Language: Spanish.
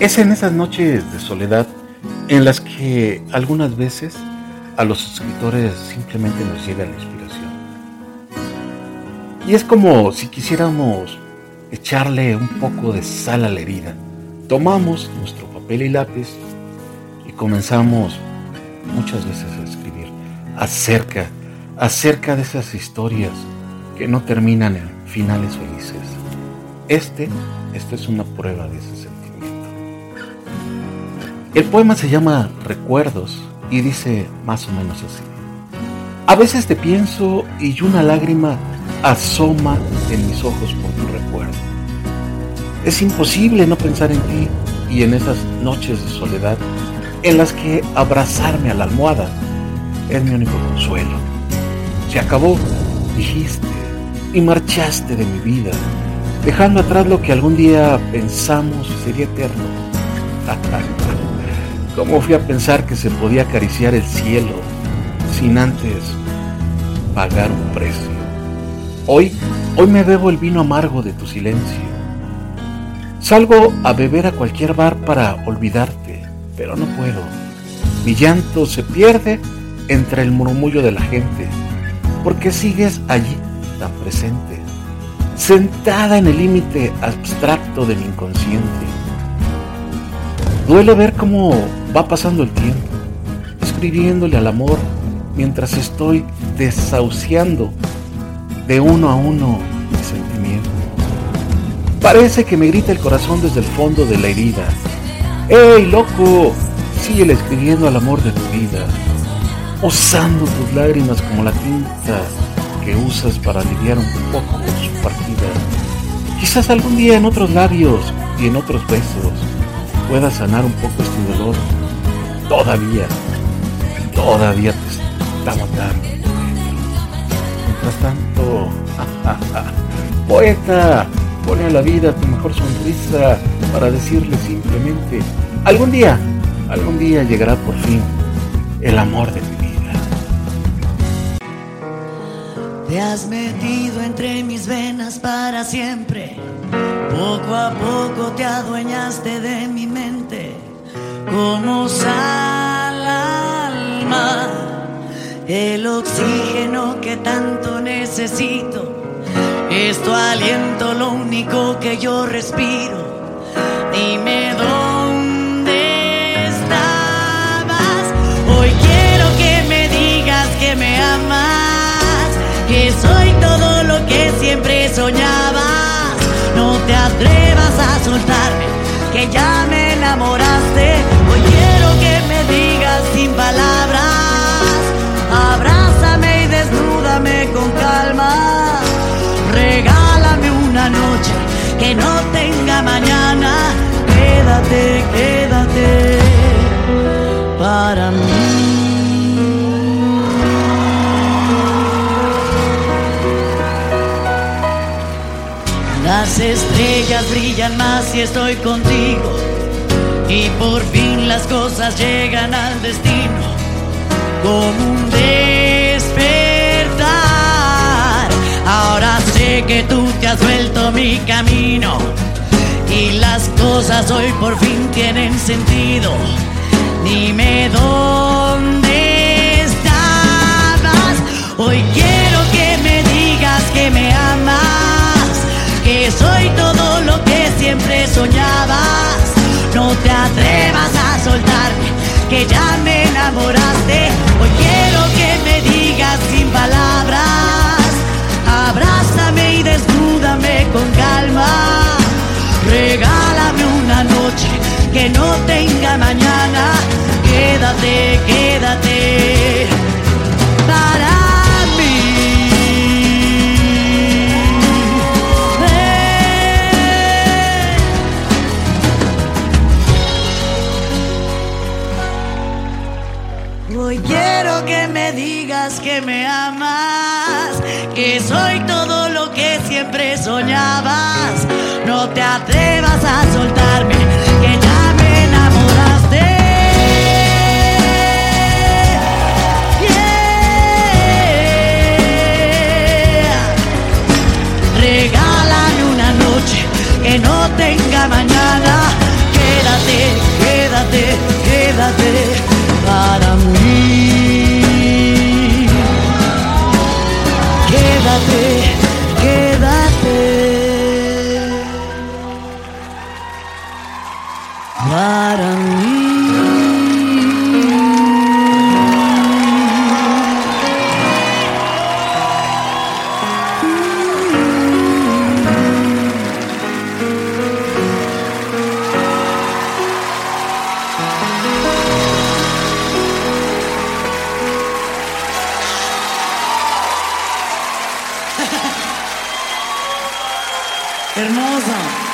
Es en esas noches de soledad en las que algunas veces a los escritores simplemente nos llega la inspiración. Y es como si quisiéramos echarle un poco de sal a la herida. Tomamos nuestro papel y lápiz y comenzamos muchas veces a escribir acerca, acerca de esas historias que no terminan en finales felices. Este, esta es una prueba de ese el poema se llama Recuerdos y dice más o menos así. A veces te pienso y una lágrima asoma en mis ojos por tu recuerdo. Es imposible no pensar en ti y en esas noches de soledad en las que abrazarme a la almohada es mi único consuelo. Se acabó, dijiste, y marchaste de mi vida, dejando atrás lo que algún día pensamos sería eterno. ¿Cómo fui a pensar que se podía acariciar el cielo sin antes pagar un precio? Hoy, hoy me bebo el vino amargo de tu silencio. Salgo a beber a cualquier bar para olvidarte, pero no puedo. Mi llanto se pierde entre el murmullo de la gente, porque sigues allí tan presente, sentada en el límite abstracto de mi inconsciente. Duele ver cómo Va pasando el tiempo, escribiéndole al amor mientras estoy desahuciando de uno a uno mi sentimiento. Parece que me grita el corazón desde el fondo de la herida. ¡Ey, loco! Sigue escribiendo al amor de tu vida, usando tus lágrimas como la tinta que usas para aliviar un poco su partida. Quizás algún día en otros labios y en otros besos pueda sanar un poco este dolor todavía, todavía te está matando. Mientras tanto, poeta, pone a la vida tu mejor sonrisa para decirle simplemente, algún día, algún día llegará por fin el amor de mi Te has metido entre mis venas para siempre. Poco a poco te adueñaste de mi mente como sal alma, el oxígeno que tanto necesito. Es tu aliento lo único que yo respiro. Dime dónde soy todo lo que siempre soñabas. No te atrevas a soltarme, que ya me enamoraste sin palabras. Abrázame y desnúdame con calma. Regálame una noche que no tenga mañana. Quédate, quédate brillan más si estoy contigo y por fin las cosas llegan al destino como un despertar. Ahora sé que tú te has vuelto mi camino y las cosas hoy por fin tienen sentido. Dime dónde te atrevas a soltarme, que ya me enamoraste. Hoy quiero que me digas sin palabras. Abrázame y desnúdame con calma. Regálame una noche que no tenga mañana. Quédate, quédate. Que me amas, que soy todo lo que siempre soñabas. No te atrevas a soltarme, que ya me enamoraste. Regálame una noche que no tenga mañana. Quédate, Hermosa.